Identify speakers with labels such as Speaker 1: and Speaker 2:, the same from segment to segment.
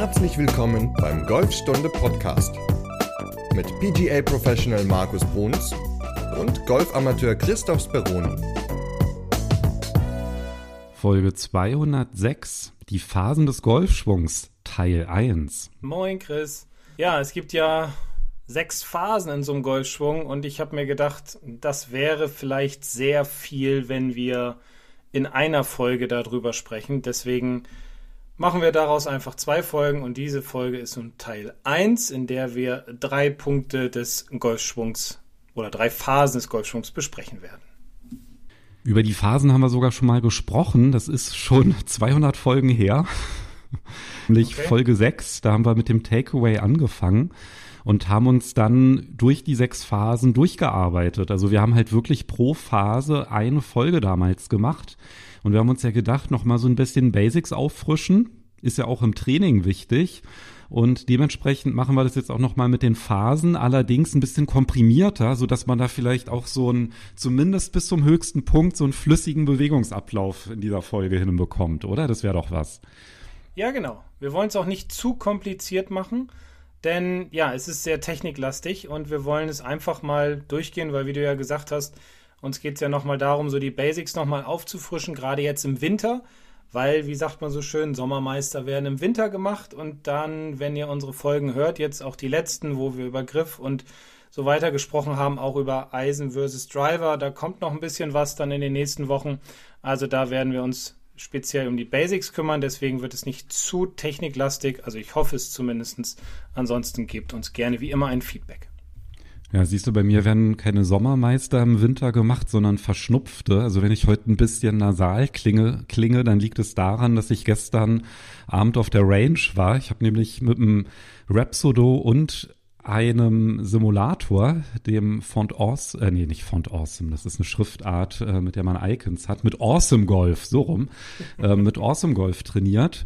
Speaker 1: Herzlich willkommen beim Golfstunde Podcast mit PGA Professional Markus Bruns und Golfamateur Christoph Speroni.
Speaker 2: Folge 206, die Phasen des Golfschwungs, Teil 1.
Speaker 3: Moin Chris. Ja, es gibt ja sechs Phasen in so einem Golfschwung und ich habe mir gedacht, das wäre vielleicht sehr viel, wenn wir in einer Folge darüber sprechen. Deswegen machen wir daraus einfach zwei Folgen und diese Folge ist nun Teil 1, in der wir drei Punkte des Golfschwungs oder drei Phasen des Golfschwungs besprechen werden.
Speaker 2: Über die Phasen haben wir sogar schon mal gesprochen. Das ist schon 200 Folgen her. Nämlich okay. Folge 6, da haben wir mit dem Takeaway angefangen und haben uns dann durch die sechs Phasen durchgearbeitet. Also wir haben halt wirklich pro Phase eine Folge damals gemacht. Und wir haben uns ja gedacht, noch mal so ein bisschen Basics auffrischen. Ist ja auch im Training wichtig. Und dementsprechend machen wir das jetzt auch nochmal mit den Phasen, allerdings ein bisschen komprimierter, so dass man da vielleicht auch so ein, zumindest bis zum höchsten Punkt, so einen flüssigen Bewegungsablauf in dieser Folge hinbekommt, oder? Das wäre doch was.
Speaker 3: Ja, genau. Wir wollen es auch nicht zu kompliziert machen, denn ja, es ist sehr techniklastig und wir wollen es einfach mal durchgehen, weil wie du ja gesagt hast, uns geht es ja nochmal darum, so die Basics nochmal aufzufrischen, gerade jetzt im Winter weil, wie sagt man so schön, Sommermeister werden im Winter gemacht und dann, wenn ihr unsere Folgen hört, jetzt auch die letzten, wo wir über Griff und so weiter gesprochen haben, auch über Eisen versus Driver, da kommt noch ein bisschen was dann in den nächsten Wochen. Also da werden wir uns speziell um die Basics kümmern, deswegen wird es nicht zu techniklastig, also ich hoffe es zumindest. Ansonsten gebt uns gerne wie immer ein Feedback.
Speaker 2: Ja, siehst du, bei mir werden keine Sommermeister im Winter gemacht, sondern verschnupfte. Also wenn ich heute ein bisschen nasal klinge, klinge, dann liegt es daran, dass ich gestern Abend auf der Range war. Ich habe nämlich mit einem Rhapsodo und einem Simulator, dem Font Awesome, äh, nee, nicht Font Awesome, das ist eine Schriftart, äh, mit der man Icons hat, mit Awesome Golf, so rum, äh, mit Awesome Golf trainiert.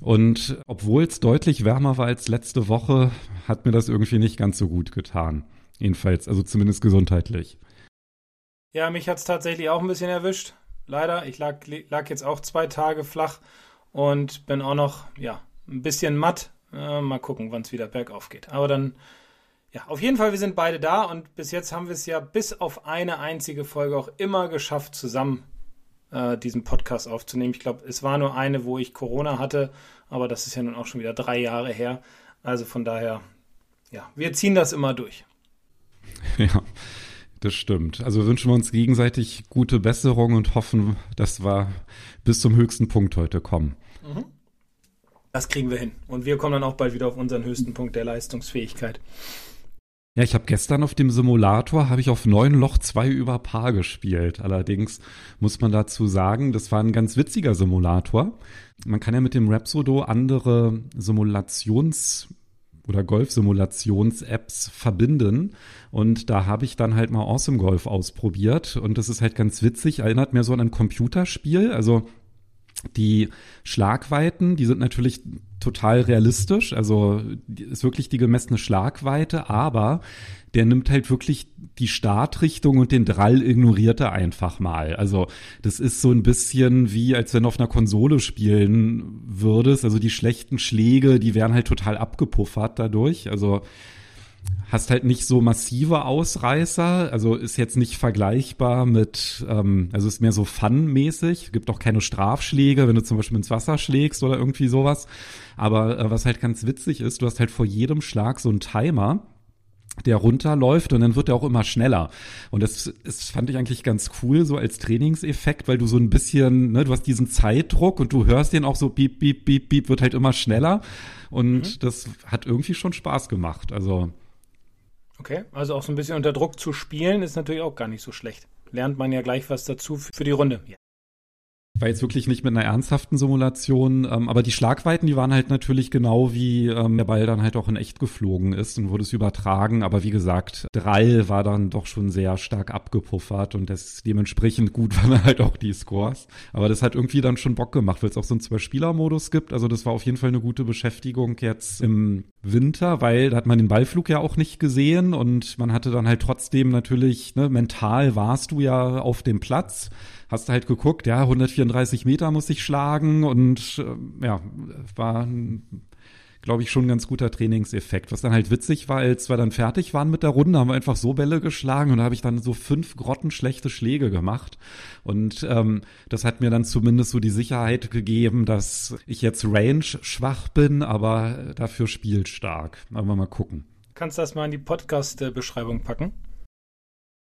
Speaker 2: Und obwohl es deutlich wärmer war als letzte Woche, hat mir das irgendwie nicht ganz so gut getan. Jedenfalls, also zumindest gesundheitlich.
Speaker 3: Ja, mich hat es tatsächlich auch ein bisschen erwischt. Leider. Ich lag, lag jetzt auch zwei Tage flach und bin auch noch, ja, ein bisschen matt. Äh, mal gucken, wann es wieder bergauf geht. Aber dann, ja, auf jeden Fall, wir sind beide da und bis jetzt haben wir es ja bis auf eine einzige Folge auch immer geschafft, zusammen äh, diesen Podcast aufzunehmen. Ich glaube, es war nur eine, wo ich Corona hatte, aber das ist ja nun auch schon wieder drei Jahre her. Also von daher, ja, wir ziehen das immer durch.
Speaker 2: Ja, das stimmt. Also wünschen wir uns gegenseitig gute Besserung und hoffen, dass wir bis zum höchsten Punkt heute kommen. Mhm.
Speaker 3: Das kriegen wir hin. Und wir kommen dann auch bald wieder auf unseren höchsten Punkt der Leistungsfähigkeit.
Speaker 2: Ja, ich habe gestern auf dem Simulator habe ich auf neun Loch zwei über Paar gespielt. Allerdings muss man dazu sagen, das war ein ganz witziger Simulator. Man kann ja mit dem Rhapsodo andere Simulations oder Golf-Simulations-Apps verbinden. Und da habe ich dann halt mal Awesome Golf ausprobiert. Und das ist halt ganz witzig, erinnert mir so an ein Computerspiel. Also die Schlagweiten, die sind natürlich total realistisch, also ist wirklich die gemessene Schlagweite, aber der nimmt halt wirklich die Startrichtung und den Drall ignoriert er einfach mal. Also das ist so ein bisschen wie, als wenn du auf einer Konsole spielen würdest. Also die schlechten Schläge, die werden halt total abgepuffert dadurch. Also hast halt nicht so massive Ausreißer, also ist jetzt nicht vergleichbar mit, ähm, also ist mehr so Fun-mäßig, gibt auch keine Strafschläge, wenn du zum Beispiel ins Wasser schlägst oder irgendwie sowas. Aber äh, was halt ganz witzig ist, du hast halt vor jedem Schlag so einen Timer der runterläuft und dann wird er auch immer schneller. Und das, das fand ich eigentlich ganz cool, so als Trainingseffekt, weil du so ein bisschen, ne, du hast diesen Zeitdruck und du hörst den auch so piep, piep, piep, piep, wird halt immer schneller. Und mhm. das hat irgendwie schon Spaß gemacht. Also
Speaker 3: Okay, also auch so ein bisschen unter Druck zu spielen ist natürlich auch gar nicht so schlecht. Lernt man ja gleich was dazu für die Runde. Ja
Speaker 2: war jetzt wirklich nicht mit einer ernsthaften Simulation, ähm, aber die Schlagweiten, die waren halt natürlich genau wie ähm, der Ball dann halt auch in echt geflogen ist und wurde es übertragen. Aber wie gesagt, Drall war dann doch schon sehr stark abgepuffert und das dementsprechend gut waren halt auch die Scores. Aber das hat irgendwie dann schon Bock gemacht, weil es auch so einen Zwei-Spieler-Modus gibt. Also das war auf jeden Fall eine gute Beschäftigung jetzt im Winter, weil da hat man den Ballflug ja auch nicht gesehen und man hatte dann halt trotzdem natürlich, ne, mental warst du ja auf dem Platz hast du halt geguckt, ja, 134 Meter muss ich schlagen und äh, ja, war ein glaube ich, schon ein ganz guter Trainingseffekt. Was dann halt witzig war, als wir dann fertig waren mit der Runde, haben wir einfach so Bälle geschlagen und da habe ich dann so fünf grottenschlechte Schläge gemacht. Und ähm, das hat mir dann zumindest so die Sicherheit gegeben, dass ich jetzt range schwach bin, aber dafür spielstark. Aber mal gucken.
Speaker 3: Kannst du das mal in die Podcast-Beschreibung packen?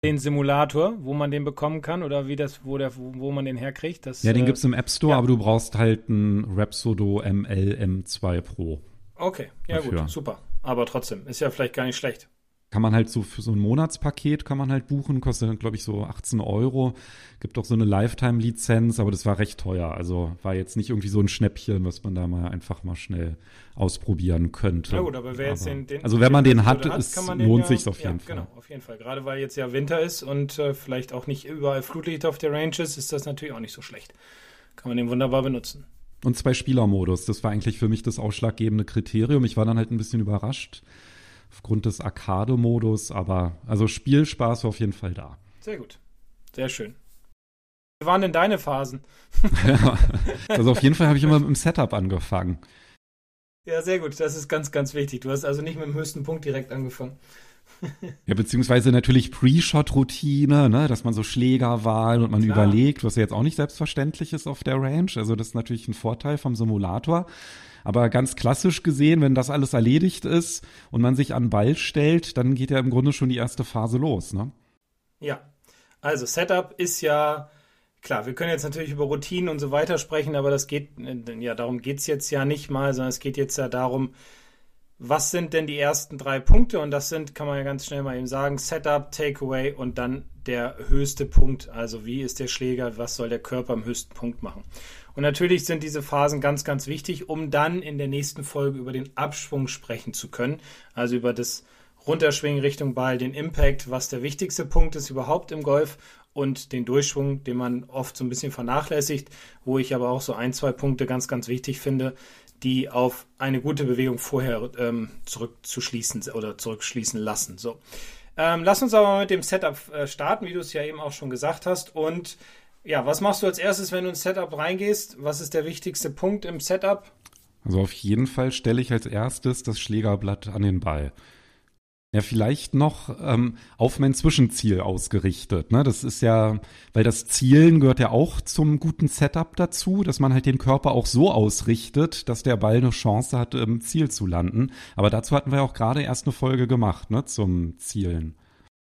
Speaker 3: Den Simulator, wo man den bekommen kann oder wie das, wo, der, wo, man den herkriegt. Das,
Speaker 2: ja, den äh, gibt es im App Store, ja. aber du brauchst halt ein Rhapsodo ML M2 Pro.
Speaker 3: Okay, ja dafür. gut, super. Aber trotzdem, ist ja vielleicht gar nicht schlecht.
Speaker 2: Kann man halt so für so ein Monatspaket kann man halt buchen, kostet glaube ich so 18 Euro. Gibt auch so eine Lifetime-Lizenz, aber das war recht teuer. Also war jetzt nicht irgendwie so ein Schnäppchen, was man da mal einfach mal schnell ausprobieren könnte.
Speaker 3: Ja gut, aber wer jetzt den, den
Speaker 2: Also wenn man den hat, hat ist, lohnt ja, sich auf jeden
Speaker 3: ja,
Speaker 2: Fall.
Speaker 3: Genau, auf jeden Fall. Gerade weil jetzt ja Winter ist und äh, vielleicht auch nicht überall Flutlicht auf der Range ist, ist das natürlich auch nicht so schlecht. Kann man den wunderbar benutzen.
Speaker 2: Und zwei Spielermodus. Das war eigentlich für mich das ausschlaggebende Kriterium. Ich war dann halt ein bisschen überrascht aufgrund des Arcade-Modus, aber also Spielspaß war auf jeden Fall da.
Speaker 3: Sehr gut. Sehr schön. Wie waren denn deine Phasen?
Speaker 2: ja, also auf jeden Fall habe ich immer mit dem Setup angefangen.
Speaker 3: Ja, sehr gut. Das ist ganz, ganz wichtig. Du hast also nicht mit dem höchsten Punkt direkt angefangen.
Speaker 2: Ja, beziehungsweise natürlich Pre-Shot-Routine, ne, dass man so Schlägerwahl und man Klar. überlegt, was ja jetzt auch nicht selbstverständlich ist auf der Range. Also das ist natürlich ein Vorteil vom Simulator. Aber ganz klassisch gesehen, wenn das alles erledigt ist und man sich an Ball stellt, dann geht ja im Grunde schon die erste Phase los, ne?
Speaker 3: Ja. Also Setup ist ja klar, wir können jetzt natürlich über Routinen und so weiter sprechen, aber das geht, ja, darum geht es jetzt ja nicht mal, sondern es geht jetzt ja darum, was sind denn die ersten drei Punkte? Und das sind, kann man ja ganz schnell mal eben sagen, Setup, Takeaway und dann der höchste Punkt. Also wie ist der Schläger, was soll der Körper am höchsten Punkt machen? Und natürlich sind diese Phasen ganz, ganz wichtig, um dann in der nächsten Folge über den Abschwung sprechen zu können. Also über das Runterschwingen Richtung Ball, den Impact, was der wichtigste Punkt ist überhaupt im Golf und den Durchschwung, den man oft so ein bisschen vernachlässigt, wo ich aber auch so ein, zwei Punkte ganz, ganz wichtig finde, die auf eine gute Bewegung vorher ähm, zurückzuschließen oder zurückschließen lassen. So. Ähm, lass uns aber mal mit dem Setup äh, starten, wie du es ja eben auch schon gesagt hast. Und ja, was machst du als erstes, wenn du ins Setup reingehst? Was ist der wichtigste Punkt im Setup?
Speaker 2: Also auf jeden Fall stelle ich als erstes das Schlägerblatt an den Ball. Ja, vielleicht noch ähm, auf mein Zwischenziel ausgerichtet. Ne? Das ist ja, weil das Zielen gehört ja auch zum guten Setup dazu, dass man halt den Körper auch so ausrichtet, dass der Ball eine Chance hat, im Ziel zu landen. Aber dazu hatten wir auch gerade erst eine Folge gemacht, ne, zum Zielen.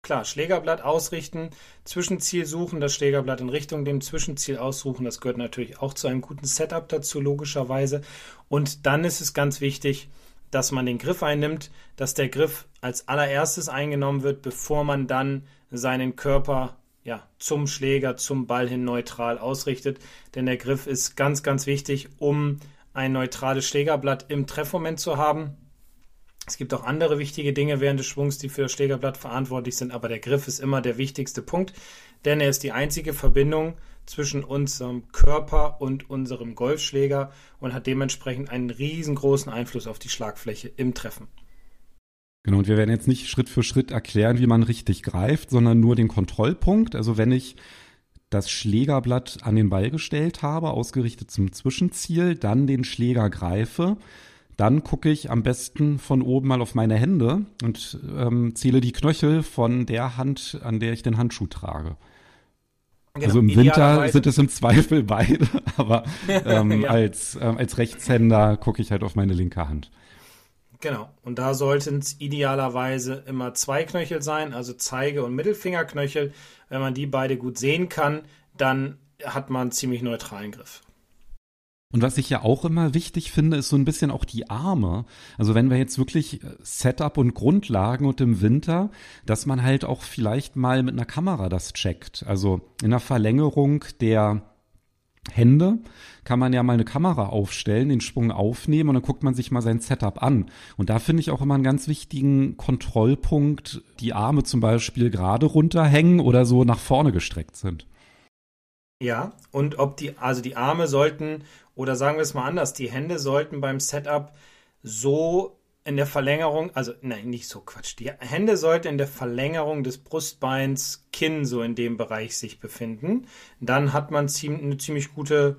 Speaker 3: Klar, Schlägerblatt ausrichten, Zwischenziel suchen, das Schlägerblatt in Richtung dem Zwischenziel aussuchen, das gehört natürlich auch zu einem guten Setup dazu, logischerweise. Und dann ist es ganz wichtig, dass man den Griff einnimmt, dass der Griff als allererstes eingenommen wird, bevor man dann seinen Körper ja, zum Schläger, zum Ball hin neutral ausrichtet. Denn der Griff ist ganz, ganz wichtig, um ein neutrales Schlägerblatt im Treffmoment zu haben. Es gibt auch andere wichtige Dinge während des Schwungs, die für das Schlägerblatt verantwortlich sind, aber der Griff ist immer der wichtigste Punkt, denn er ist die einzige Verbindung zwischen unserem Körper und unserem Golfschläger und hat dementsprechend einen riesengroßen Einfluss auf die Schlagfläche im Treffen.
Speaker 2: Genau, und wir werden jetzt nicht Schritt für Schritt erklären, wie man richtig greift, sondern nur den Kontrollpunkt. Also wenn ich das Schlägerblatt an den Ball gestellt habe, ausgerichtet zum Zwischenziel, dann den Schläger greife, dann gucke ich am besten von oben mal auf meine Hände und ähm, zähle die Knöchel von der Hand, an der ich den Handschuh trage. Genau, also im Winter sind es im Zweifel beide, aber ähm, ja. als, ähm, als Rechtshänder gucke ich halt auf meine linke Hand.
Speaker 3: Genau, und da sollten es idealerweise immer zwei Knöchel sein, also Zeige- und Mittelfingerknöchel. Wenn man die beide gut sehen kann, dann hat man einen ziemlich neutralen Griff.
Speaker 2: Und was ich ja auch immer wichtig finde, ist so ein bisschen auch die Arme. Also wenn wir jetzt wirklich äh, Setup und Grundlagen und im Winter, dass man halt auch vielleicht mal mit einer Kamera das checkt. Also in der Verlängerung der Hände kann man ja mal eine Kamera aufstellen, den Schwung aufnehmen und dann guckt man sich mal sein Setup an. Und da finde ich auch immer einen ganz wichtigen Kontrollpunkt, die Arme zum Beispiel gerade runterhängen oder so nach vorne gestreckt sind.
Speaker 3: Ja, und ob die, also die Arme sollten oder sagen wir es mal anders, die Hände sollten beim Setup so in der Verlängerung, also nein, nicht so Quatsch. Die Hände sollten in der Verlängerung des Brustbeins, Kinn so in dem Bereich sich befinden. Dann hat man eine ziemlich gute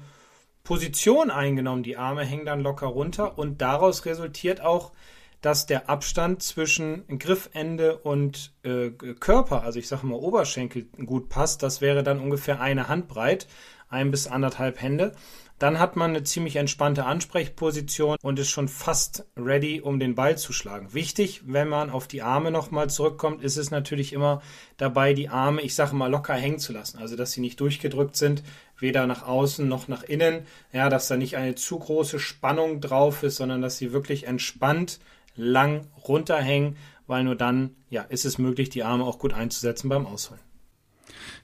Speaker 3: Position eingenommen. Die Arme hängen dann locker runter und daraus resultiert auch, dass der Abstand zwischen Griffende und äh, Körper, also ich sage mal Oberschenkel, gut passt. Das wäre dann ungefähr eine Handbreit, ein bis anderthalb Hände. Dann hat man eine ziemlich entspannte Ansprechposition und ist schon fast ready, um den Ball zu schlagen. Wichtig, wenn man auf die Arme nochmal zurückkommt, ist es natürlich immer dabei, die Arme, ich sage mal, locker hängen zu lassen. Also, dass sie nicht durchgedrückt sind, weder nach außen noch nach innen. Ja, dass da nicht eine zu große Spannung drauf ist, sondern dass sie wirklich entspannt lang runterhängen, weil nur dann, ja, ist es möglich, die Arme auch gut einzusetzen beim Ausholen.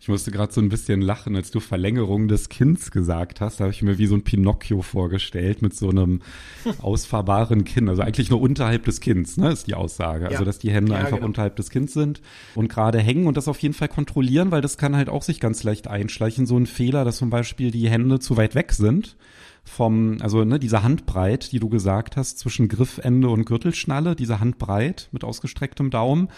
Speaker 2: Ich musste gerade so ein bisschen lachen, als du Verlängerung des Kinns gesagt hast. Da habe ich mir wie so ein Pinocchio vorgestellt mit so einem ausfahrbaren Kinn. Also eigentlich nur unterhalb des Kinns, ne, ist die Aussage. Also, ja. Also dass die Hände ja, einfach genau. unterhalb des Kinns sind und gerade hängen und das auf jeden Fall kontrollieren, weil das kann halt auch sich ganz leicht einschleichen. So ein Fehler, dass zum Beispiel die Hände zu weit weg sind vom, also ne, diese Handbreit, die du gesagt hast, zwischen Griffende und Gürtelschnalle, diese Handbreit mit ausgestrecktem Daumen,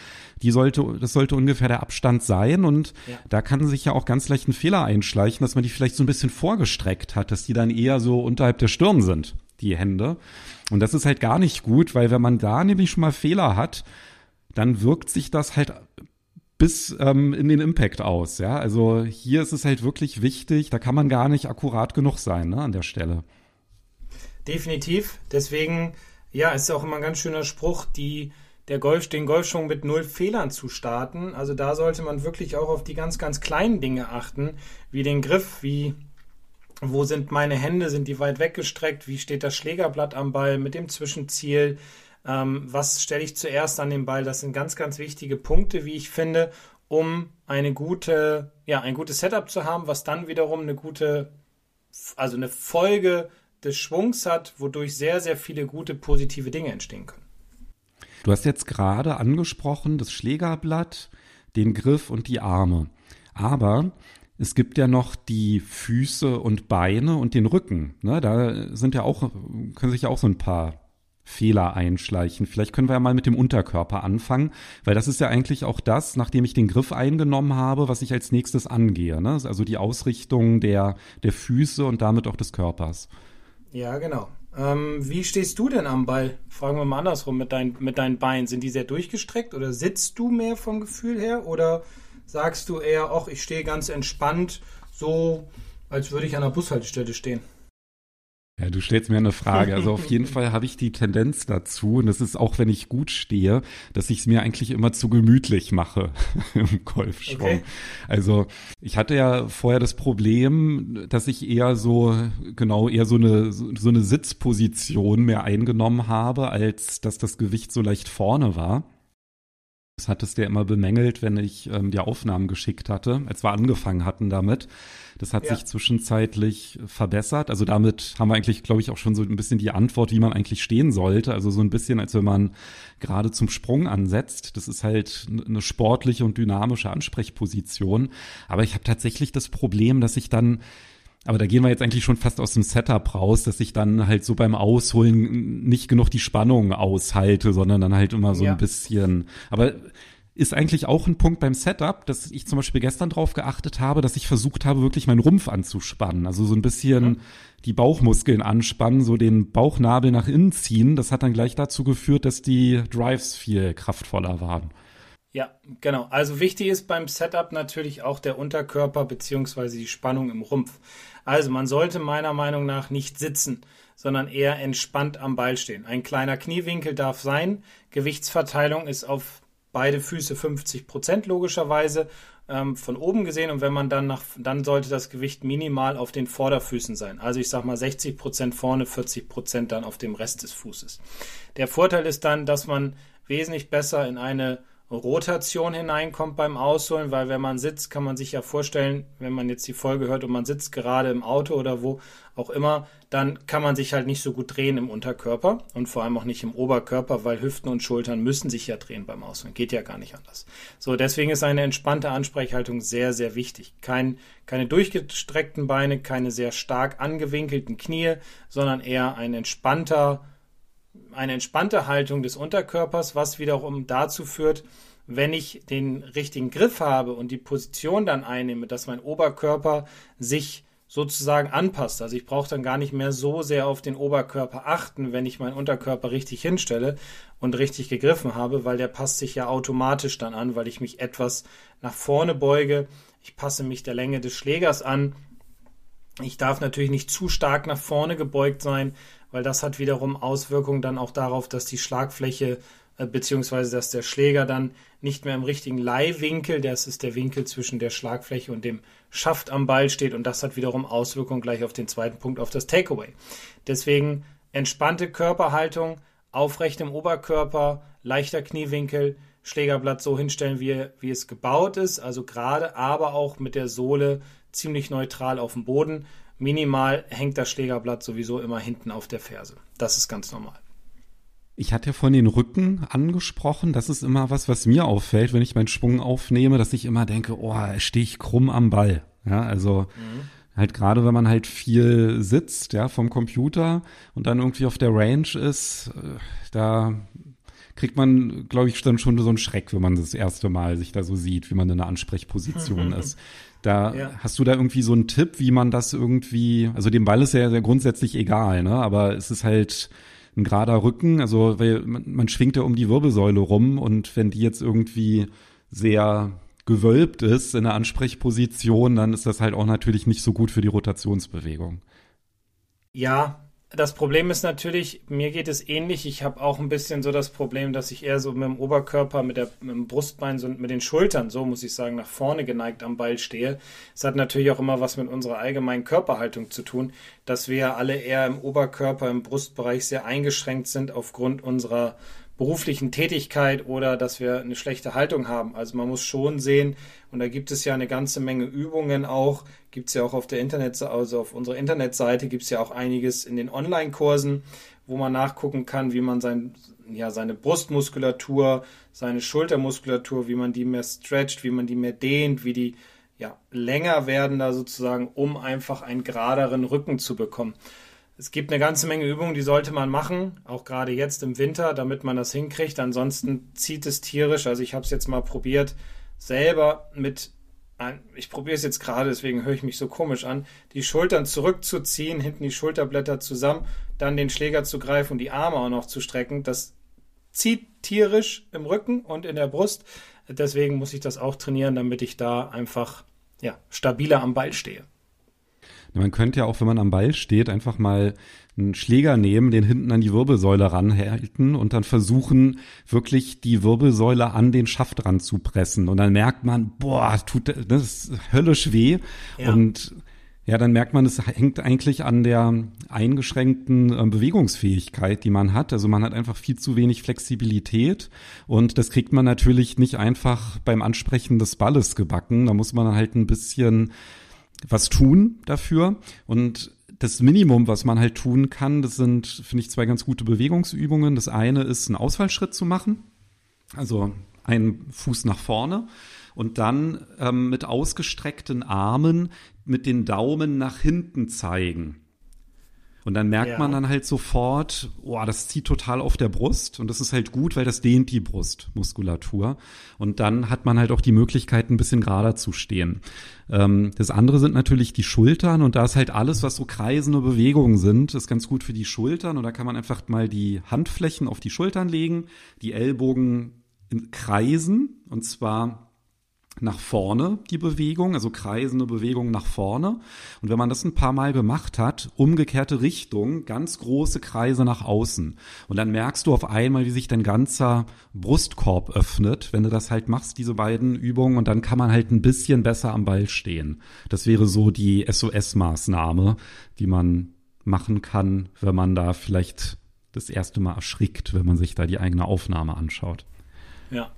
Speaker 2: die sollte, das sollte ungefähr der Abstand sein und ja. da kann sich ja auch ganz leicht ein Fehler einschleichen, dass man die vielleicht so ein bisschen vorgestreckt hat, dass die dann eher so unterhalb der Stirn sind, die Hände. Und das ist halt gar nicht gut, weil wenn man da nämlich schon mal Fehler hat, dann wirkt sich das halt bis ähm, in den Impact aus. Ja, also hier ist es halt wirklich wichtig. Da kann man gar nicht akkurat genug sein ne, an der Stelle.
Speaker 3: Definitiv. Deswegen, ja, ist auch immer ein ganz schöner Spruch, die der Golf, den Golfschwung mit null Fehlern zu starten. Also da sollte man wirklich auch auf die ganz, ganz kleinen Dinge achten, wie den Griff, wie wo sind meine Hände, sind die weit weggestreckt, wie steht das Schlägerblatt am Ball mit dem Zwischenziel, ähm, was stelle ich zuerst an den Ball? Das sind ganz, ganz wichtige Punkte, wie ich finde, um eine gute, ja, ein gutes Setup zu haben, was dann wiederum eine gute, also eine Folge des Schwungs hat, wodurch sehr, sehr viele gute positive Dinge entstehen können.
Speaker 2: Du hast jetzt gerade angesprochen, das Schlägerblatt, den Griff und die Arme. Aber es gibt ja noch die Füße und Beine und den Rücken. Ne? Da sind ja auch, können sich ja auch so ein paar Fehler einschleichen. Vielleicht können wir ja mal mit dem Unterkörper anfangen, weil das ist ja eigentlich auch das, nachdem ich den Griff eingenommen habe, was ich als nächstes angehe. Ne? Also die Ausrichtung der, der Füße und damit auch des Körpers.
Speaker 3: Ja, genau. Ähm, wie stehst du denn am Ball? Fragen wir mal andersrum mit, dein, mit deinen Beinen. Sind die sehr durchgestreckt oder sitzt du mehr vom Gefühl her? Oder sagst du eher, ach, ich stehe ganz entspannt, so als würde ich an der Bushaltestelle stehen?
Speaker 2: Ja, du stellst mir eine Frage. Also auf jeden Fall habe ich die Tendenz dazu, und das ist auch, wenn ich gut stehe, dass ich es mir eigentlich immer zu gemütlich mache im Golfschwung. Okay. Also ich hatte ja vorher das Problem, dass ich eher so, genau, eher so eine, so eine Sitzposition mehr eingenommen habe, als dass das Gewicht so leicht vorne war. Das hattest du ja immer bemängelt, wenn ich ähm, dir Aufnahmen geschickt hatte, als wir angefangen hatten damit. Das hat ja. sich zwischenzeitlich verbessert. Also damit haben wir eigentlich, glaube ich, auch schon so ein bisschen die Antwort, wie man eigentlich stehen sollte. Also so ein bisschen, als wenn man gerade zum Sprung ansetzt. Das ist halt eine sportliche und dynamische Ansprechposition. Aber ich habe tatsächlich das Problem, dass ich dann aber da gehen wir jetzt eigentlich schon fast aus dem Setup raus, dass ich dann halt so beim Ausholen nicht genug die Spannung aushalte, sondern dann halt immer so ja. ein bisschen. Aber ist eigentlich auch ein Punkt beim Setup, dass ich zum Beispiel gestern drauf geachtet habe, dass ich versucht habe, wirklich meinen Rumpf anzuspannen. Also so ein bisschen mhm. die Bauchmuskeln anspannen, so den Bauchnabel nach innen ziehen. Das hat dann gleich dazu geführt, dass die Drives viel kraftvoller waren.
Speaker 3: Ja, genau. Also wichtig ist beim Setup natürlich auch der Unterkörper beziehungsweise die Spannung im Rumpf. Also man sollte meiner Meinung nach nicht sitzen, sondern eher entspannt am Ball stehen. Ein kleiner Kniewinkel darf sein. Gewichtsverteilung ist auf beide Füße 50 Prozent logischerweise ähm, von oben gesehen und wenn man dann nach, dann sollte das Gewicht minimal auf den Vorderfüßen sein. Also ich sag mal 60 Prozent vorne, 40 Prozent dann auf dem Rest des Fußes. Der Vorteil ist dann, dass man wesentlich besser in eine Rotation hineinkommt beim Ausholen, weil wenn man sitzt, kann man sich ja vorstellen, wenn man jetzt die Folge hört und man sitzt gerade im Auto oder wo auch immer, dann kann man sich halt nicht so gut drehen im Unterkörper und vor allem auch nicht im Oberkörper, weil Hüften und Schultern müssen sich ja drehen beim Ausholen. Geht ja gar nicht anders. So, deswegen ist eine entspannte Ansprechhaltung sehr, sehr wichtig. Kein, keine durchgestreckten Beine, keine sehr stark angewinkelten Knie, sondern eher ein entspannter, eine entspannte Haltung des Unterkörpers, was wiederum dazu führt, wenn ich den richtigen Griff habe und die Position dann einnehme, dass mein Oberkörper sich sozusagen anpasst. Also ich brauche dann gar nicht mehr so sehr auf den Oberkörper achten, wenn ich meinen Unterkörper richtig hinstelle und richtig gegriffen habe, weil der passt sich ja automatisch dann an, weil ich mich etwas nach vorne beuge. Ich passe mich der Länge des Schlägers an. Ich darf natürlich nicht zu stark nach vorne gebeugt sein, weil das hat wiederum Auswirkungen dann auch darauf, dass die Schlagfläche äh, beziehungsweise dass der Schläger dann nicht mehr im richtigen Leihwinkel, das ist der Winkel zwischen der Schlagfläche und dem Schaft am Ball steht und das hat wiederum Auswirkungen gleich auf den zweiten Punkt, auf das Takeaway. Deswegen entspannte Körperhaltung, aufrecht im Oberkörper, leichter Kniewinkel, Schlägerblatt so hinstellen, wie, wie es gebaut ist, also gerade, aber auch mit der Sohle ziemlich neutral auf dem Boden. Minimal hängt das Schlägerblatt sowieso immer hinten auf der Ferse. Das ist ganz normal.
Speaker 2: Ich hatte ja von den Rücken angesprochen. Das ist immer was, was mir auffällt, wenn ich meinen Schwung aufnehme, dass ich immer denke, oh, stehe ich krumm am Ball. Ja, also mhm. halt gerade, wenn man halt viel sitzt, ja, vom Computer und dann irgendwie auf der Range ist, äh, da kriegt man, glaube ich, dann schon so einen Schreck, wenn man das erste Mal sich da so sieht, wie man in einer Ansprechposition ist. Da ja. hast du da irgendwie so einen Tipp, wie man das irgendwie, also dem Ball ist ja, ja grundsätzlich egal, ne? Aber es ist halt ein gerader Rücken, also man, man schwingt ja um die Wirbelsäule rum und wenn die jetzt irgendwie sehr gewölbt ist in der Ansprechposition, dann ist das halt auch natürlich nicht so gut für die Rotationsbewegung.
Speaker 3: Ja, das Problem ist natürlich, mir geht es ähnlich. Ich habe auch ein bisschen so das Problem, dass ich eher so mit dem Oberkörper, mit, der, mit dem Brustbein und mit den Schultern, so muss ich sagen, nach vorne geneigt am Ball stehe. Es hat natürlich auch immer was mit unserer allgemeinen Körperhaltung zu tun, dass wir alle eher im Oberkörper, im Brustbereich sehr eingeschränkt sind aufgrund unserer beruflichen Tätigkeit oder dass wir eine schlechte Haltung haben. Also man muss schon sehen, und da gibt es ja eine ganze Menge Übungen auch, gibt es ja auch auf der Internet, also auf unserer Internetseite gibt es ja auch einiges in den Online-Kursen, wo man nachgucken kann, wie man sein, ja, seine Brustmuskulatur, seine Schultermuskulatur, wie man die mehr stretcht, wie man die mehr dehnt, wie die ja, länger werden da sozusagen, um einfach einen geraderen Rücken zu bekommen. Es gibt eine ganze Menge Übungen, die sollte man machen, auch gerade jetzt im Winter, damit man das hinkriegt. Ansonsten zieht es tierisch. Also ich habe es jetzt mal probiert, selber mit, ich probiere es jetzt gerade, deswegen höre ich mich so komisch an, die Schultern zurückzuziehen, hinten die Schulterblätter zusammen, dann den Schläger zu greifen und die Arme auch noch zu strecken. Das zieht tierisch im Rücken und in der Brust. Deswegen muss ich das auch trainieren, damit ich da einfach ja, stabiler am Ball stehe.
Speaker 2: Man könnte ja auch, wenn man am Ball steht, einfach mal einen Schläger nehmen, den hinten an die Wirbelsäule ranhalten und dann versuchen, wirklich die Wirbelsäule an den Schaft ranzupressen. Und dann merkt man, boah, tut das ist höllisch weh. Ja. Und ja, dann merkt man, es hängt eigentlich an der eingeschränkten äh, Bewegungsfähigkeit, die man hat. Also man hat einfach viel zu wenig Flexibilität und das kriegt man natürlich nicht einfach beim Ansprechen des Balles gebacken. Da muss man halt ein bisschen was tun dafür. Und das Minimum, was man halt tun kann, das sind, finde ich, zwei ganz gute Bewegungsübungen. Das eine ist, einen Ausfallschritt zu machen. Also einen Fuß nach vorne und dann ähm, mit ausgestreckten Armen mit den Daumen nach hinten zeigen. Und dann merkt ja. man dann halt sofort, oh, das zieht total auf der Brust und das ist halt gut, weil das dehnt die Brustmuskulatur. Und dann hat man halt auch die Möglichkeit, ein bisschen gerader zu stehen. Ähm, das andere sind natürlich die Schultern und da ist halt alles, was so kreisende Bewegungen sind, ist ganz gut für die Schultern. Und da kann man einfach mal die Handflächen auf die Schultern legen, die Ellbogen kreisen und zwar nach vorne, die Bewegung, also kreisende Bewegung nach vorne. Und wenn man das ein paar Mal gemacht hat, umgekehrte Richtung, ganz große Kreise nach außen. Und dann merkst du auf einmal, wie sich dein ganzer Brustkorb öffnet, wenn du das halt machst, diese beiden Übungen. Und dann kann man halt ein bisschen besser am Ball stehen. Das wäre so die SOS-Maßnahme, die man machen kann, wenn man da vielleicht das erste Mal erschrickt, wenn man sich da die eigene Aufnahme anschaut.
Speaker 3: Ja.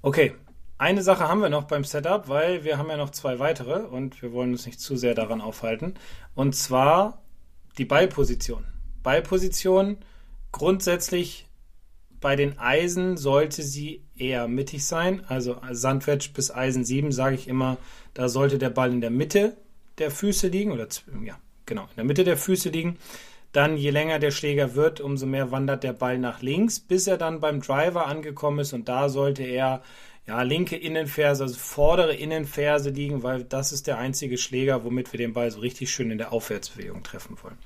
Speaker 3: Okay, eine Sache haben wir noch beim Setup, weil wir haben ja noch zwei weitere und wir wollen uns nicht zu sehr daran aufhalten. Und zwar die Ballposition. Ballposition grundsätzlich bei den Eisen sollte sie eher mittig sein. Also Sandwedge bis Eisen 7 sage ich immer, da sollte der Ball in der Mitte der Füße liegen oder ja, genau, in der Mitte der Füße liegen. Dann, je länger der Schläger wird, umso mehr wandert der Ball nach links, bis er dann beim Driver angekommen ist und da sollte er ja, linke Innenferse, also vordere Innenferse liegen, weil das ist der einzige Schläger, womit wir den Ball so richtig schön in der Aufwärtsbewegung treffen wollen.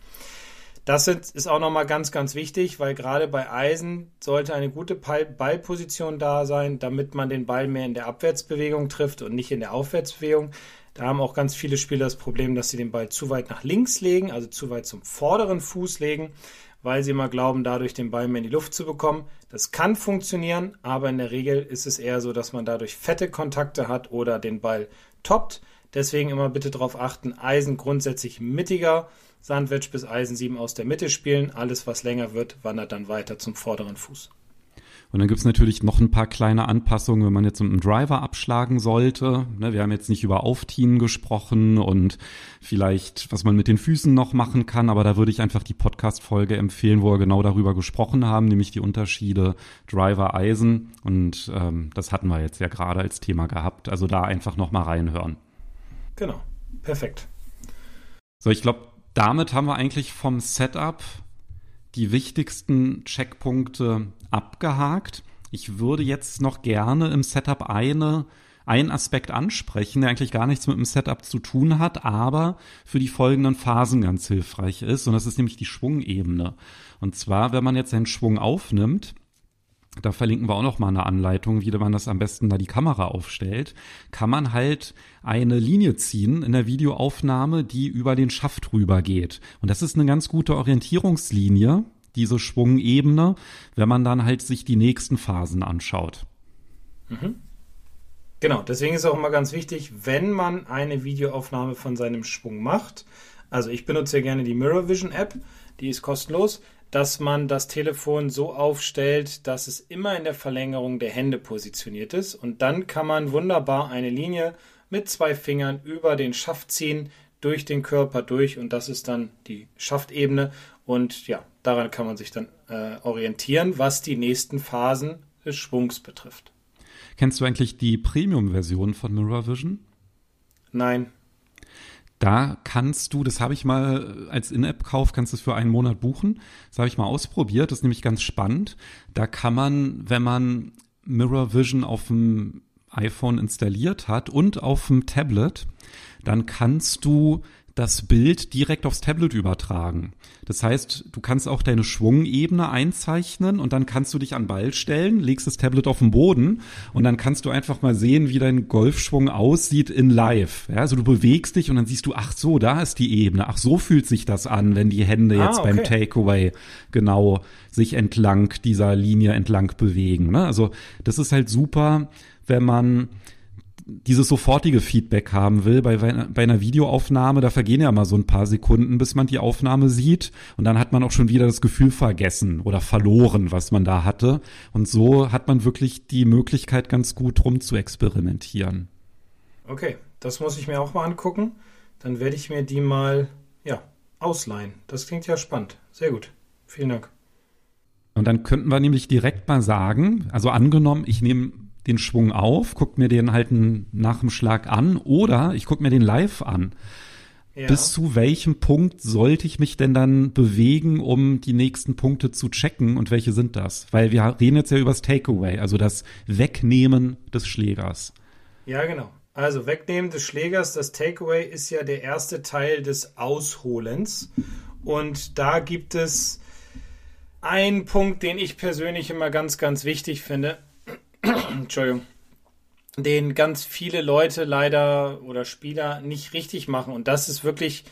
Speaker 3: Das ist auch nochmal ganz, ganz wichtig, weil gerade bei Eisen sollte eine gute Ballposition da sein, damit man den Ball mehr in der Abwärtsbewegung trifft und nicht in der Aufwärtsbewegung. Da haben auch ganz viele Spieler das Problem, dass sie den Ball zu weit nach links legen, also zu weit zum vorderen Fuß legen, weil sie immer glauben, dadurch den Ball mehr in die Luft zu bekommen. Das kann funktionieren, aber in der Regel ist es eher so, dass man dadurch fette Kontakte hat oder den Ball toppt. Deswegen immer bitte darauf achten, Eisen grundsätzlich mittiger Sandwich bis Eisen 7 aus der Mitte spielen. Alles, was länger wird, wandert dann weiter zum vorderen Fuß.
Speaker 2: Und dann gibt's natürlich noch ein paar kleine Anpassungen, wenn man jetzt mit einem Driver abschlagen sollte. Ne, wir haben jetzt nicht über Auftienen gesprochen und vielleicht, was man mit den Füßen noch machen kann, aber da würde ich einfach die Podcast-Folge empfehlen, wo wir genau darüber gesprochen haben, nämlich die Unterschiede Driver-Eisen. Und ähm, das hatten wir jetzt ja gerade als Thema gehabt. Also da einfach nochmal reinhören.
Speaker 3: Genau, perfekt.
Speaker 2: So, ich glaube, damit haben wir eigentlich vom Setup die wichtigsten Checkpunkte abgehakt. Ich würde jetzt noch gerne im Setup eine einen Aspekt ansprechen, der eigentlich gar nichts mit dem Setup zu tun hat, aber für die folgenden Phasen ganz hilfreich ist. Und das ist nämlich die Schwungebene. Und zwar, wenn man jetzt einen Schwung aufnimmt, da verlinken wir auch noch mal eine Anleitung, wie man das am besten da die Kamera aufstellt, kann man halt eine Linie ziehen in der Videoaufnahme, die über den Schaft rüber geht. Und das ist eine ganz gute Orientierungslinie, diese Schwungebene, wenn man dann halt sich die nächsten Phasen anschaut.
Speaker 3: Mhm. Genau, deswegen ist auch immer ganz wichtig, wenn man eine Videoaufnahme von seinem Schwung macht. Also ich benutze ja gerne die Mirror Vision App, die ist kostenlos dass man das Telefon so aufstellt, dass es immer in der Verlängerung der Hände positioniert ist. Und dann kann man wunderbar eine Linie mit zwei Fingern über den Schaft ziehen, durch den Körper durch. Und das ist dann die Schaftebene. Und ja, daran kann man sich dann äh, orientieren, was die nächsten Phasen des Schwungs betrifft.
Speaker 2: Kennst du eigentlich die Premium-Version von Mirror Vision?
Speaker 3: Nein,
Speaker 2: da kannst du, das habe ich mal als In-App-Kauf, kannst du es für einen Monat buchen. Das habe ich mal ausprobiert, das ist nämlich ganz spannend. Da kann man, wenn man Mirror Vision auf dem iPhone installiert hat und auf dem Tablet, dann kannst du das Bild direkt aufs Tablet übertragen. Das heißt, du kannst auch deine Schwungebene einzeichnen und dann kannst du dich an Ball stellen, legst das Tablet auf den Boden und dann kannst du einfach mal sehen, wie dein Golfschwung aussieht in live. Ja, also du bewegst dich und dann siehst du, ach so, da ist die Ebene. Ach so fühlt sich das an, wenn die Hände jetzt ah, okay. beim Takeaway genau sich entlang dieser Linie entlang bewegen. Ne? Also das ist halt super, wenn man dieses sofortige Feedback haben will, bei, bei einer Videoaufnahme, da vergehen ja mal so ein paar Sekunden, bis man die Aufnahme sieht und dann hat man auch schon wieder das Gefühl vergessen oder verloren, was man da hatte. Und so hat man wirklich die Möglichkeit, ganz gut rum zu experimentieren.
Speaker 3: Okay, das muss ich mir auch mal angucken. Dann werde ich mir die mal, ja, ausleihen. Das klingt ja spannend. Sehr gut. Vielen Dank.
Speaker 2: Und dann könnten wir nämlich direkt mal sagen, also angenommen, ich nehme den Schwung auf, guck mir den halt nach dem Schlag an oder ich guck mir den live an. Ja. Bis zu welchem Punkt sollte ich mich denn dann bewegen, um die nächsten Punkte zu checken und welche sind das? Weil wir reden jetzt ja über das Takeaway, also das Wegnehmen des Schlägers.
Speaker 3: Ja, genau. Also Wegnehmen des Schlägers, das Takeaway ist ja der erste Teil des Ausholens. Und da gibt es einen Punkt, den ich persönlich immer ganz, ganz wichtig finde. Entschuldigung, den ganz viele Leute leider oder Spieler nicht richtig machen. Und das ist wirklich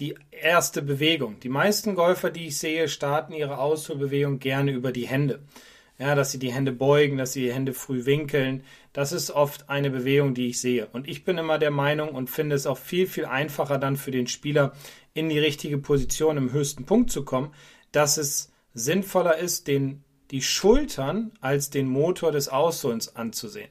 Speaker 3: die erste Bewegung. Die meisten Golfer, die ich sehe, starten ihre Ausholbewegung gerne über die Hände. Ja, dass sie die Hände beugen, dass sie die Hände früh winkeln. Das ist oft eine Bewegung, die ich sehe. Und ich bin immer der Meinung und finde es auch viel, viel einfacher dann für den Spieler in die richtige Position im höchsten Punkt zu kommen, dass es sinnvoller ist, den die Schultern als den Motor des Ausholens anzusehen.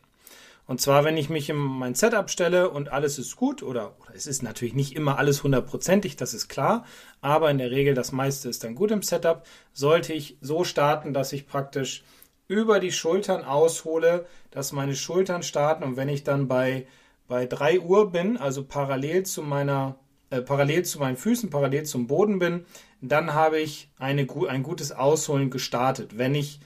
Speaker 3: Und zwar, wenn ich mich in mein Setup stelle und alles ist gut, oder, oder es ist natürlich nicht immer alles hundertprozentig, das ist klar, aber in der Regel das meiste ist dann gut im Setup, sollte ich so starten, dass ich praktisch über die Schultern aushole, dass meine Schultern starten und wenn ich dann bei, bei 3 Uhr bin, also parallel zu meiner, äh, parallel zu meinen Füßen, parallel zum Boden bin, dann habe ich eine, ein gutes Ausholen gestartet. Wenn ich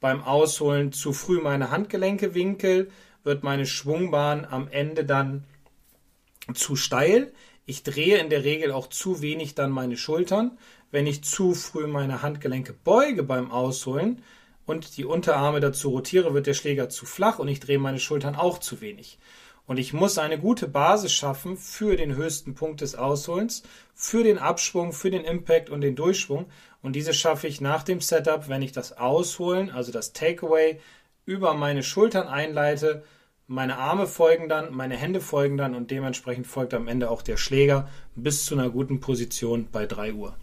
Speaker 3: beim Ausholen zu früh meine Handgelenke winkel wird meine Schwungbahn am Ende dann zu steil. Ich drehe in der Regel auch zu wenig dann meine Schultern. Wenn ich zu früh meine Handgelenke beuge beim Ausholen und die Unterarme dazu rotiere, wird der Schläger zu flach und ich drehe meine Schultern auch zu wenig. Und ich muss eine gute Basis schaffen für den höchsten Punkt des Ausholens, für den Abschwung, für den Impact und den Durchschwung. Und diese schaffe ich nach dem Setup, wenn ich das Ausholen, also das Takeaway, über meine Schultern einleite. Meine Arme folgen dann, meine Hände folgen dann und dementsprechend folgt am Ende auch der Schläger bis zu einer guten Position bei 3 Uhr.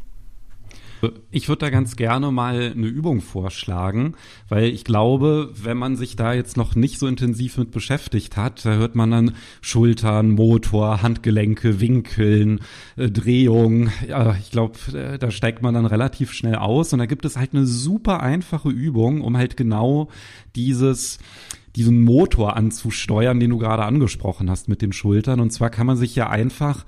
Speaker 2: Ich würde da ganz gerne mal eine Übung vorschlagen, weil ich glaube, wenn man sich da jetzt noch nicht so intensiv mit beschäftigt hat, da hört man dann Schultern, Motor, Handgelenke, Winkeln, äh, Drehung. Ja, ich glaube, äh, da steigt man dann relativ schnell aus und da gibt es halt eine super einfache Übung, um halt genau dieses diesen Motor anzusteuern, den du gerade angesprochen hast mit den Schultern. Und zwar kann man sich ja einfach,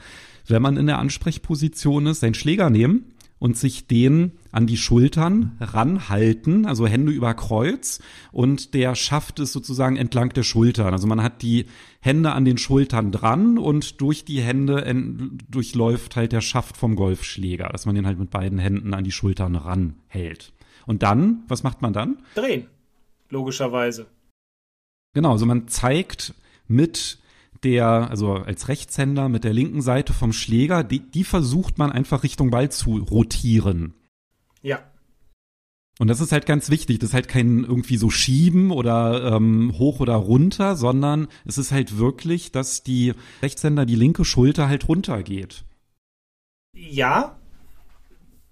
Speaker 2: wenn man in der Ansprechposition ist, seinen Schläger nehmen und sich den an die Schultern ranhalten, also Hände über Kreuz und der schafft es sozusagen entlang der Schultern. Also man hat die Hände an den Schultern dran und durch die Hände durchläuft halt der Schaft vom Golfschläger, dass man den halt mit beiden Händen an die Schultern ranhält. Und dann, was macht man dann?
Speaker 3: Drehen, logischerweise.
Speaker 2: Genau, also man zeigt mit der, also als Rechtshänder mit der linken Seite vom Schläger, die, die versucht man einfach Richtung Ball zu rotieren.
Speaker 3: Ja.
Speaker 2: Und das ist halt ganz wichtig. Das ist halt kein irgendwie so Schieben oder ähm, hoch oder runter, sondern es ist halt wirklich, dass die Rechtshänder die linke Schulter halt runtergeht.
Speaker 3: Ja.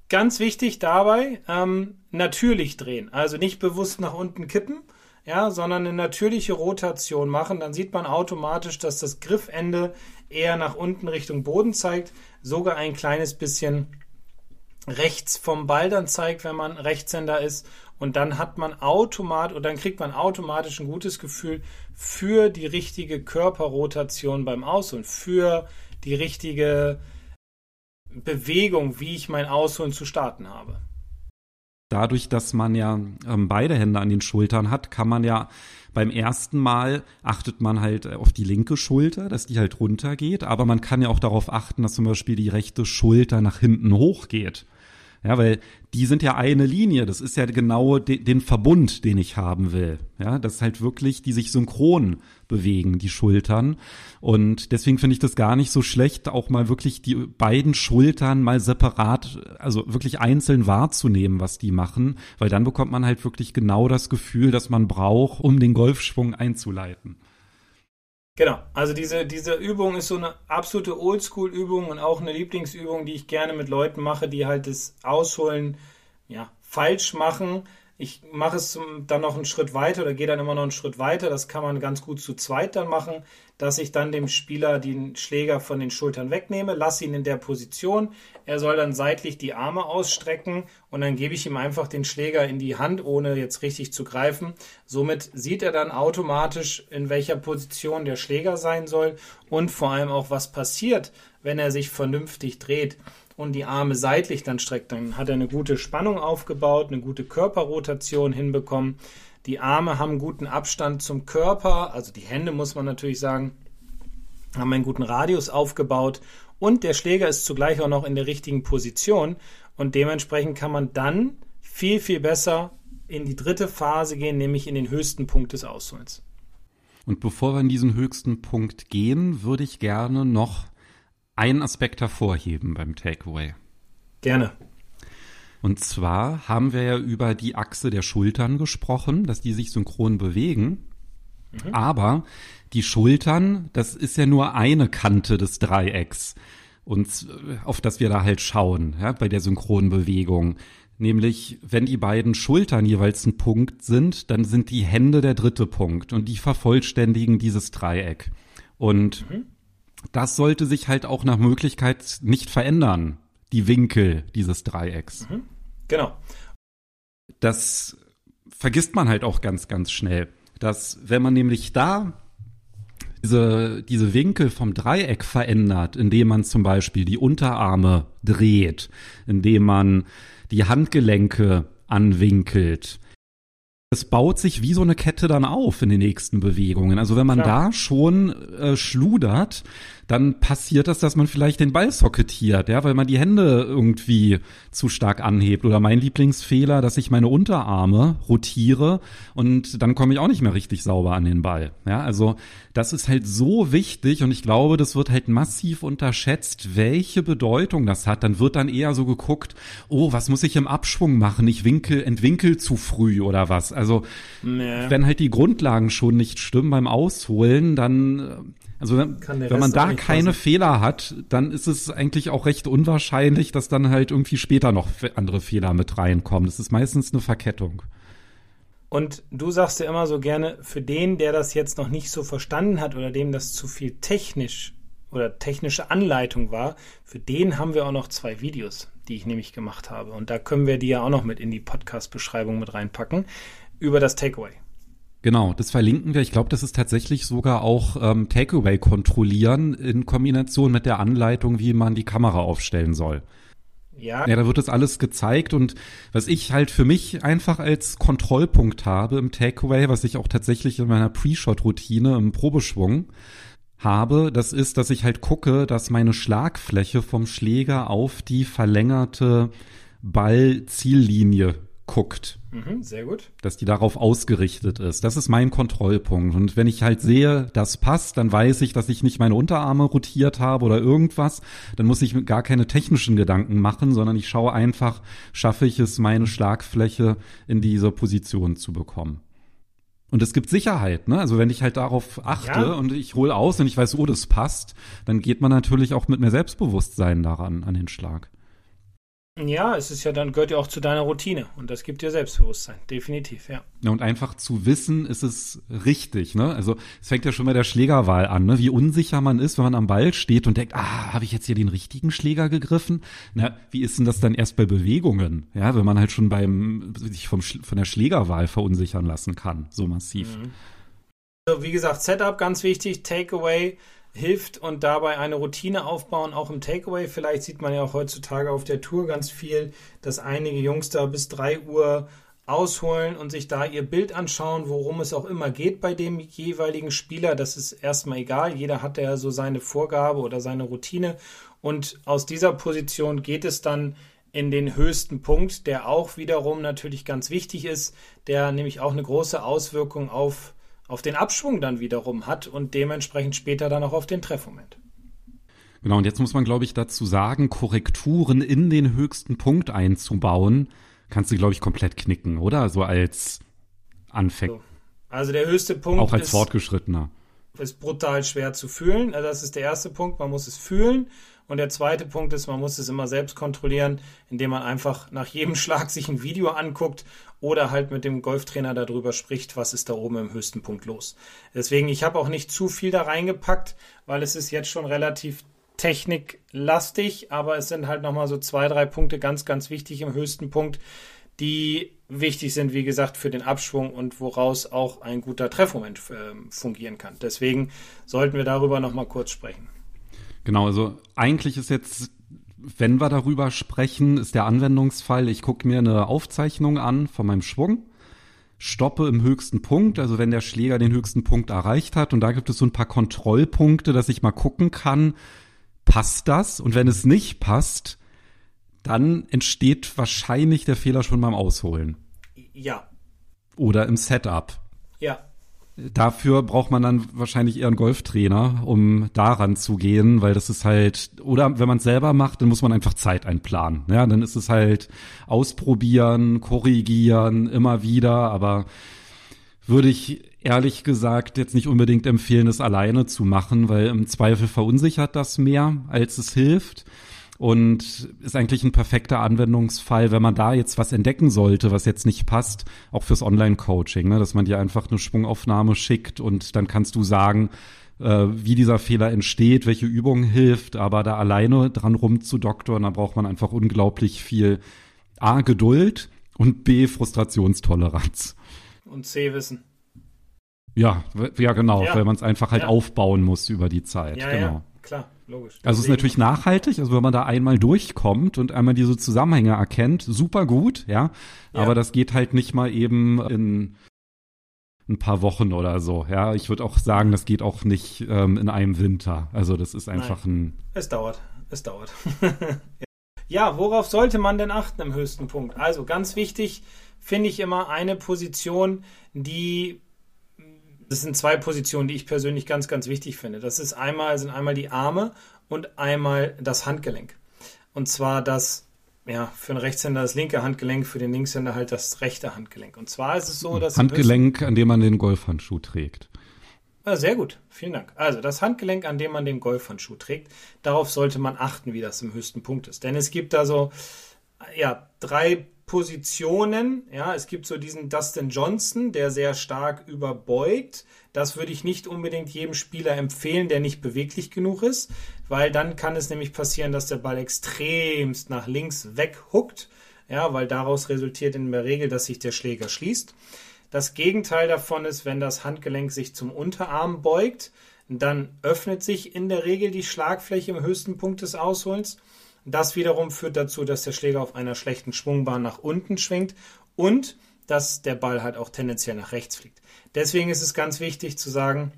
Speaker 3: Ganz wichtig dabei, ähm, natürlich drehen. Also nicht bewusst nach unten kippen, ja, sondern eine natürliche Rotation machen, dann sieht man automatisch, dass das Griffende eher nach unten Richtung Boden zeigt, sogar ein kleines bisschen rechts vom Ball dann zeigt, wenn man Rechtshänder ist. Und dann hat man automatisch, oder dann kriegt man automatisch ein gutes Gefühl für die richtige Körperrotation beim Ausholen, für die richtige Bewegung, wie ich mein Ausholen zu starten habe
Speaker 2: dadurch, dass man ja ähm, beide Hände an den Schultern hat, kann man ja beim ersten Mal achtet man halt auf die linke Schulter, dass die halt runtergeht, aber man kann ja auch darauf achten, dass zum Beispiel die rechte Schulter nach hinten hochgeht. Ja, weil die sind ja eine Linie. Das ist ja genau de den Verbund, den ich haben will. Ja, das ist halt wirklich, die sich synchron bewegen, die Schultern. Und deswegen finde ich das gar nicht so schlecht, auch mal wirklich die beiden Schultern mal separat, also wirklich einzeln wahrzunehmen, was die machen, weil dann bekommt man halt wirklich genau das Gefühl, das man braucht, um den Golfschwung einzuleiten.
Speaker 3: Genau, also diese, diese Übung ist so eine absolute Oldschool-Übung und auch eine Lieblingsübung, die ich gerne mit Leuten mache, die halt das Ausholen ja, falsch machen ich mache es dann noch einen Schritt weiter oder gehe dann immer noch einen Schritt weiter. Das kann man ganz gut zu zweit dann machen, dass ich dann dem Spieler den Schläger von den Schultern wegnehme, lasse ihn in der Position. Er soll dann seitlich die Arme ausstrecken und dann gebe ich ihm einfach den Schläger in die Hand, ohne jetzt richtig zu greifen. Somit sieht er dann automatisch, in welcher Position der Schläger sein soll und vor allem auch, was passiert, wenn er sich vernünftig dreht und die Arme seitlich dann streckt, dann hat er eine gute Spannung aufgebaut, eine gute Körperrotation hinbekommen. Die Arme haben guten Abstand zum Körper, also die Hände muss man natürlich sagen, haben einen guten Radius aufgebaut und der Schläger ist zugleich auch noch in der richtigen Position und dementsprechend kann man dann viel, viel besser in die dritte Phase gehen, nämlich in den höchsten Punkt des Ausholens.
Speaker 2: Und bevor wir in diesen höchsten Punkt gehen, würde ich gerne noch einen Aspekt hervorheben beim Takeaway.
Speaker 3: Gerne.
Speaker 2: Und zwar haben wir ja über die Achse der Schultern gesprochen, dass die sich synchron bewegen. Mhm. Aber die Schultern, das ist ja nur eine Kante des Dreiecks, und auf das wir da halt schauen, ja, bei der synchronen Bewegung. Nämlich, wenn die beiden Schultern jeweils ein Punkt sind, dann sind die Hände der dritte Punkt und die vervollständigen dieses Dreieck. Und mhm das sollte sich halt auch nach Möglichkeit nicht verändern, die Winkel dieses Dreiecks. Mhm.
Speaker 3: Genau.
Speaker 2: Das vergisst man halt auch ganz, ganz schnell, dass wenn man nämlich da diese, diese Winkel vom Dreieck verändert, indem man zum Beispiel die Unterarme dreht, indem man die Handgelenke anwinkelt, es baut sich wie so eine Kette dann auf in den nächsten Bewegungen. Also wenn man Klar. da schon äh, schludert, dann passiert das, dass man vielleicht den Ball socketiert, ja, weil man die Hände irgendwie zu stark anhebt. Oder mein Lieblingsfehler, dass ich meine Unterarme rotiere und dann komme ich auch nicht mehr richtig sauber an den Ball. Ja, also das ist halt so wichtig und ich glaube, das wird halt massiv unterschätzt, welche Bedeutung das hat. Dann wird dann eher so geguckt, oh, was muss ich im Abschwung machen? Ich winkel, entwinkel zu früh oder was? Also, nee. wenn halt die Grundlagen schon nicht stimmen beim Ausholen, dann also wenn, wenn man da keine passen. Fehler hat, dann ist es eigentlich auch recht unwahrscheinlich, dass dann halt irgendwie später noch andere Fehler mit reinkommen. Das ist meistens eine Verkettung.
Speaker 3: Und du sagst ja immer so gerne, für den, der das jetzt noch nicht so verstanden hat oder dem das zu viel technisch oder technische Anleitung war, für den haben wir auch noch zwei Videos, die ich nämlich gemacht habe. Und da können wir die ja auch noch mit in die Podcast-Beschreibung mit reinpacken über das Takeaway.
Speaker 2: Genau, das verlinken wir. Ich glaube, das ist tatsächlich sogar auch ähm, Takeaway kontrollieren in Kombination mit der Anleitung, wie man die Kamera aufstellen soll. Ja. Ja, da wird das alles gezeigt und was ich halt für mich einfach als Kontrollpunkt habe im Takeaway, was ich auch tatsächlich in meiner Pre-Shot-Routine im Probeschwung habe, das ist, dass ich halt gucke, dass meine Schlagfläche vom Schläger auf die verlängerte Ball-Ziellinie guckt.
Speaker 3: Mhm, sehr gut.
Speaker 2: Dass die darauf ausgerichtet ist. Das ist mein Kontrollpunkt. Und wenn ich halt sehe, das passt, dann weiß ich, dass ich nicht meine Unterarme rotiert habe oder irgendwas. Dann muss ich gar keine technischen Gedanken machen, sondern ich schaue einfach, schaffe ich es, meine Schlagfläche in diese Position zu bekommen. Und es gibt Sicherheit, ne? Also wenn ich halt darauf achte ja. und ich hole aus und ich weiß, oh, das passt, dann geht man natürlich auch mit mehr Selbstbewusstsein daran, an den Schlag.
Speaker 3: Ja, es ist ja dann gehört ja auch zu deiner Routine und das gibt dir Selbstbewusstsein, definitiv, ja.
Speaker 2: Ja, und einfach zu wissen, ist es richtig, ne? Also es fängt ja schon bei der Schlägerwahl an, ne? Wie unsicher man ist, wenn man am Ball steht und denkt, ah, habe ich jetzt hier den richtigen Schläger gegriffen? Na, wie ist denn das dann erst bei Bewegungen? Ja, wenn man halt schon beim sich vom von der Schlägerwahl verunsichern lassen kann, so massiv. Mhm.
Speaker 3: Also, wie gesagt, Setup ganz wichtig, Takeaway hilft und dabei eine Routine aufbauen, auch im Takeaway. Vielleicht sieht man ja auch heutzutage auf der Tour ganz viel, dass einige Jungs da bis 3 Uhr ausholen und sich da ihr Bild anschauen, worum es auch immer geht bei dem jeweiligen Spieler. Das ist erstmal egal. Jeder hat ja so seine Vorgabe oder seine Routine. Und aus dieser Position geht es dann in den höchsten Punkt, der auch wiederum natürlich ganz wichtig ist, der nämlich auch eine große Auswirkung auf auf den Abschwung dann wiederum hat und dementsprechend später dann auch auf den Treffmoment.
Speaker 2: Genau, und jetzt muss man, glaube ich, dazu sagen, Korrekturen in den höchsten Punkt einzubauen, kannst du, glaube ich, komplett knicken, oder? So als Anfänger. So.
Speaker 3: Also der höchste Punkt.
Speaker 2: Auch als ist, Fortgeschrittener.
Speaker 3: Ist brutal schwer zu fühlen. Also das ist der erste Punkt, man muss es fühlen. Und der zweite Punkt ist, man muss es immer selbst kontrollieren, indem man einfach nach jedem Schlag sich ein Video anguckt oder halt mit dem Golftrainer darüber spricht, was ist da oben im höchsten Punkt los. Deswegen, ich habe auch nicht zu viel da reingepackt, weil es ist jetzt schon relativ techniklastig, aber es sind halt nochmal so zwei, drei Punkte ganz, ganz wichtig im höchsten Punkt, die wichtig sind, wie gesagt, für den Abschwung und woraus auch ein guter Treffmoment äh, fungieren kann. Deswegen sollten wir darüber nochmal kurz sprechen.
Speaker 2: Genau, also eigentlich ist jetzt, wenn wir darüber sprechen, ist der Anwendungsfall, ich gucke mir eine Aufzeichnung an von meinem Schwung, stoppe im höchsten Punkt, also wenn der Schläger den höchsten Punkt erreicht hat und da gibt es so ein paar Kontrollpunkte, dass ich mal gucken kann, passt das? Und wenn es nicht passt, dann entsteht wahrscheinlich der Fehler schon beim Ausholen.
Speaker 3: Ja.
Speaker 2: Oder im Setup.
Speaker 3: Ja.
Speaker 2: Dafür braucht man dann wahrscheinlich eher einen Golftrainer, um daran zu gehen, weil das ist halt, oder wenn man es selber macht, dann muss man einfach Zeit einplanen. Ja, dann ist es halt ausprobieren, korrigieren, immer wieder, aber würde ich ehrlich gesagt jetzt nicht unbedingt empfehlen, es alleine zu machen, weil im Zweifel verunsichert das mehr, als es hilft und ist eigentlich ein perfekter Anwendungsfall, wenn man da jetzt was entdecken sollte, was jetzt nicht passt, auch fürs Online-Coaching, ne? dass man dir einfach eine Schwungaufnahme schickt und dann kannst du sagen, äh, wie dieser Fehler entsteht, welche Übung hilft, aber da alleine dran rumzudoktoren, da braucht man einfach unglaublich viel A, Geduld und B, Frustrationstoleranz.
Speaker 3: Und C, Wissen.
Speaker 2: Ja, ja genau, ja. weil man es einfach halt ja. aufbauen muss über die Zeit. Ja, genau.
Speaker 3: Logisch.
Speaker 2: Also es ist natürlich nachhaltig, also wenn man da einmal durchkommt und einmal diese Zusammenhänge erkennt, super gut, ja. ja. Aber das geht halt nicht mal eben in ein paar Wochen oder so. Ja, ich würde auch sagen, das geht auch nicht ähm, in einem Winter. Also das ist einfach Nein. ein.
Speaker 3: Es dauert. Es dauert. ja, worauf sollte man denn achten im höchsten Punkt? Also ganz wichtig finde ich immer eine Position, die das sind zwei Positionen, die ich persönlich ganz, ganz wichtig finde. Das ist einmal, sind einmal die Arme und einmal das Handgelenk. Und zwar das, ja, für einen Rechtshänder das linke Handgelenk, für den Linkshänder halt das rechte Handgelenk. Und zwar ist es so, dass.
Speaker 2: Handgelenk, an dem man den Golfhandschuh trägt.
Speaker 3: Ja, sehr gut, vielen Dank. Also das Handgelenk, an dem man den Golfhandschuh trägt, darauf sollte man achten, wie das im höchsten Punkt ist. Denn es gibt da so, ja, drei Positionen. Ja, es gibt so diesen Dustin Johnson, der sehr stark überbeugt. Das würde ich nicht unbedingt jedem Spieler empfehlen, der nicht beweglich genug ist, weil dann kann es nämlich passieren, dass der Ball extremst nach links weghuckt. Ja, weil daraus resultiert in der Regel, dass sich der Schläger schließt. Das Gegenteil davon ist, wenn das Handgelenk sich zum Unterarm beugt, dann öffnet sich in der Regel die Schlagfläche im höchsten Punkt des Ausholens das wiederum führt dazu, dass der Schläger auf einer schlechten Schwungbahn nach unten schwingt und dass der Ball halt auch tendenziell nach rechts fliegt. Deswegen ist es ganz wichtig zu sagen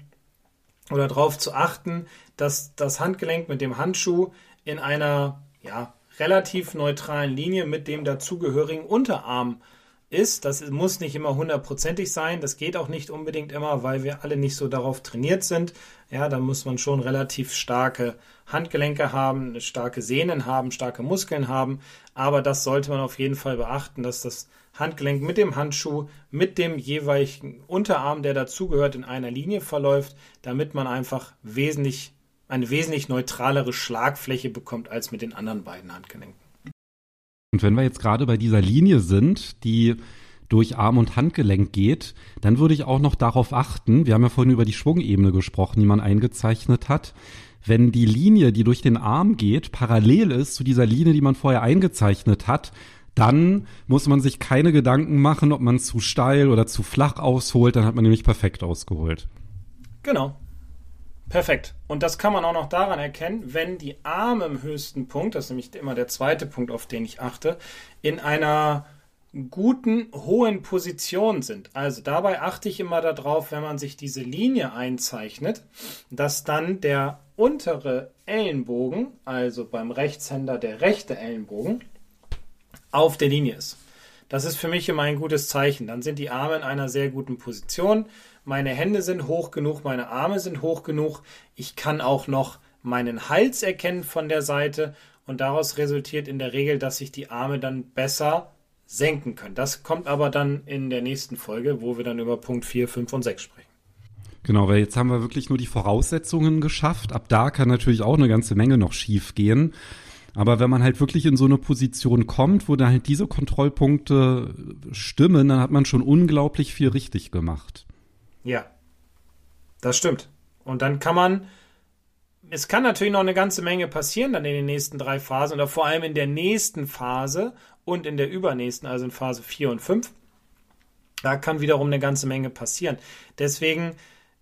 Speaker 3: oder darauf zu achten, dass das Handgelenk mit dem Handschuh in einer ja, relativ neutralen Linie mit dem dazugehörigen Unterarm ist. Das muss nicht immer hundertprozentig sein. Das geht auch nicht unbedingt immer, weil wir alle nicht so darauf trainiert sind. Ja, da muss man schon relativ starke Handgelenke haben, starke Sehnen haben, starke Muskeln haben. Aber das sollte man auf jeden Fall beachten, dass das Handgelenk mit dem Handschuh, mit dem jeweiligen Unterarm, der dazugehört, in einer Linie verläuft, damit man einfach wesentlich, eine wesentlich neutralere Schlagfläche bekommt als mit den anderen beiden Handgelenken.
Speaker 2: Und wenn wir jetzt gerade bei dieser Linie sind, die durch Arm und Handgelenk geht, dann würde ich auch noch darauf achten, wir haben ja vorhin über die Schwungebene gesprochen, die man eingezeichnet hat, wenn die Linie, die durch den Arm geht, parallel ist zu dieser Linie, die man vorher eingezeichnet hat, dann muss man sich keine Gedanken machen, ob man zu steil oder zu flach ausholt, dann hat man nämlich perfekt ausgeholt.
Speaker 3: Genau. Perfekt. Und das kann man auch noch daran erkennen, wenn die Arme im höchsten Punkt, das ist nämlich immer der zweite Punkt, auf den ich achte, in einer guten, hohen Position sind. Also dabei achte ich immer darauf, wenn man sich diese Linie einzeichnet, dass dann der untere Ellenbogen, also beim Rechtshänder der rechte Ellenbogen, auf der Linie ist. Das ist für mich immer ein gutes Zeichen. Dann sind die Arme in einer sehr guten Position. Meine Hände sind hoch genug, meine Arme sind hoch genug. Ich kann auch noch meinen Hals erkennen von der Seite und daraus resultiert in der Regel, dass sich die Arme dann besser senken können. Das kommt aber dann in der nächsten Folge, wo wir dann über Punkt 4, 5 und 6 sprechen.
Speaker 2: Genau, weil jetzt haben wir wirklich nur die Voraussetzungen geschafft. Ab da kann natürlich auch eine ganze Menge noch schief gehen. Aber wenn man halt wirklich in so eine Position kommt, wo dann halt diese Kontrollpunkte stimmen, dann hat man schon unglaublich viel richtig gemacht.
Speaker 3: Ja, das stimmt. Und dann kann man, es kann natürlich noch eine ganze Menge passieren dann in den nächsten drei Phasen oder vor allem in der nächsten Phase und in der übernächsten, also in Phase 4 und 5. Da kann wiederum eine ganze Menge passieren. Deswegen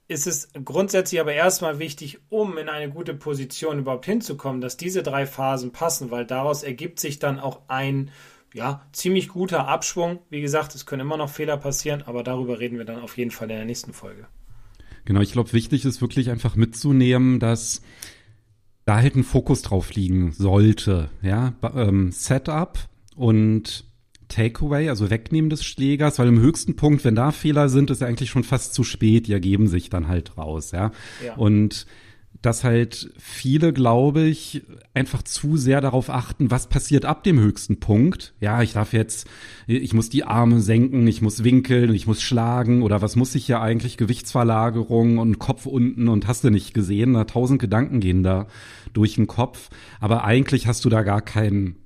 Speaker 3: ist es grundsätzlich aber erstmal wichtig, um in eine gute Position überhaupt hinzukommen, dass diese drei Phasen passen, weil daraus ergibt sich dann auch ein ja, ziemlich guter Abschwung. Wie gesagt, es können immer noch Fehler passieren, aber darüber reden wir dann auf jeden Fall in der nächsten Folge.
Speaker 2: Genau, ich glaube, wichtig ist wirklich einfach mitzunehmen, dass da halt ein Fokus drauf liegen sollte. Ja, ähm, Setup und Takeaway, also Wegnehmen des Schlägers, weil im höchsten Punkt, wenn da Fehler sind, ist ja eigentlich schon fast zu spät, die ergeben sich dann halt raus, ja. ja. Und dass halt viele, glaube ich, einfach zu sehr darauf achten, was passiert ab dem höchsten Punkt. Ja, ich darf jetzt, ich muss die Arme senken, ich muss winkeln, ich muss schlagen oder was muss ich ja eigentlich, Gewichtsverlagerung und Kopf unten und hast du nicht gesehen, da tausend Gedanken gehen da durch den Kopf. Aber eigentlich hast du da gar keinen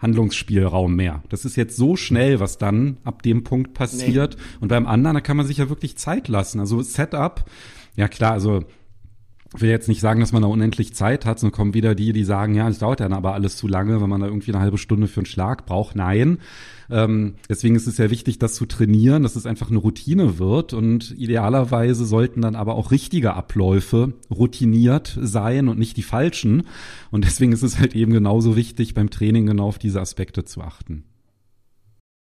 Speaker 2: Handlungsspielraum mehr. Das ist jetzt so schnell, was dann ab dem Punkt passiert. Nee. Und beim anderen, da kann man sich ja wirklich Zeit lassen. Also Setup, ja klar, also ich will jetzt nicht sagen, dass man da unendlich Zeit hat, sondern kommen wieder die, die sagen, ja, es dauert dann aber alles zu lange, wenn man da irgendwie eine halbe Stunde für einen Schlag braucht. Nein. Ähm, deswegen ist es ja wichtig, das zu trainieren, dass es einfach eine Routine wird und idealerweise sollten dann aber auch richtige Abläufe routiniert sein und nicht die falschen. Und deswegen ist es halt eben genauso wichtig, beim Training genau auf diese Aspekte zu achten.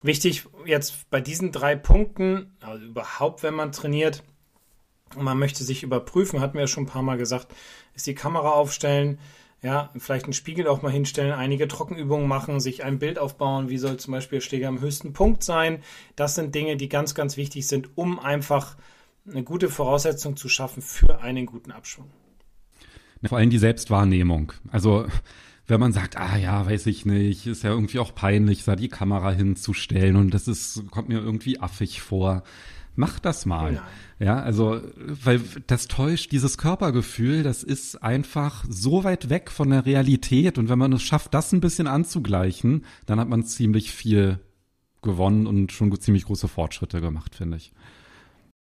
Speaker 3: Wichtig jetzt bei diesen drei Punkten, also überhaupt, wenn man trainiert und man möchte sich überprüfen, hatten wir ja schon ein paar Mal gesagt, ist die Kamera aufstellen, ja, vielleicht einen Spiegel auch mal hinstellen, einige Trockenübungen machen, sich ein Bild aufbauen, wie soll zum Beispiel Schläger am höchsten Punkt sein. Das sind Dinge, die ganz, ganz wichtig sind, um einfach eine gute Voraussetzung zu schaffen für einen guten Abschwung.
Speaker 2: Vor allem die Selbstwahrnehmung. Also wenn man sagt, ah ja, weiß ich nicht, ist ja irgendwie auch peinlich, da die Kamera hinzustellen und das ist, kommt mir irgendwie affig vor. Mach das mal. Nein. Ja, also, weil das täuscht dieses Körpergefühl, das ist einfach so weit weg von der Realität. Und wenn man es schafft, das ein bisschen anzugleichen, dann hat man ziemlich viel gewonnen und schon ziemlich große Fortschritte gemacht, finde ich.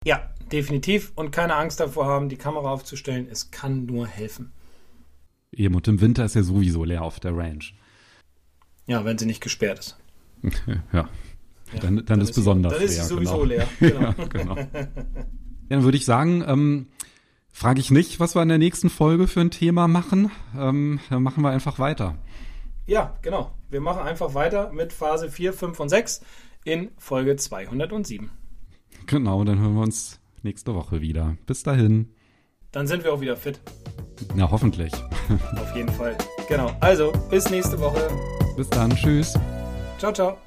Speaker 3: Ja, definitiv. Und keine Angst davor haben, die Kamera aufzustellen. Es kann nur helfen.
Speaker 2: Eben, und im Winter ist ja sowieso leer auf der Range.
Speaker 3: Ja, wenn sie nicht gesperrt ist.
Speaker 2: ja. Ja, dann, dann, dann, ist, ist besonders leer. Dann ist
Speaker 3: sie sowieso genau. leer. Genau. ja, genau.
Speaker 2: dann würde ich sagen, ähm, frage ich nicht, was wir in der nächsten Folge für ein Thema machen. Ähm, dann machen wir einfach weiter.
Speaker 3: Ja, genau. Wir machen einfach weiter mit Phase 4, 5 und 6 in Folge 207.
Speaker 2: Genau, dann hören wir uns nächste Woche wieder. Bis dahin.
Speaker 3: Dann sind wir auch wieder fit.
Speaker 2: Na, hoffentlich.
Speaker 3: Auf jeden Fall. Genau. Also, bis nächste Woche.
Speaker 2: Bis dann. Tschüss.
Speaker 3: Ciao, ciao.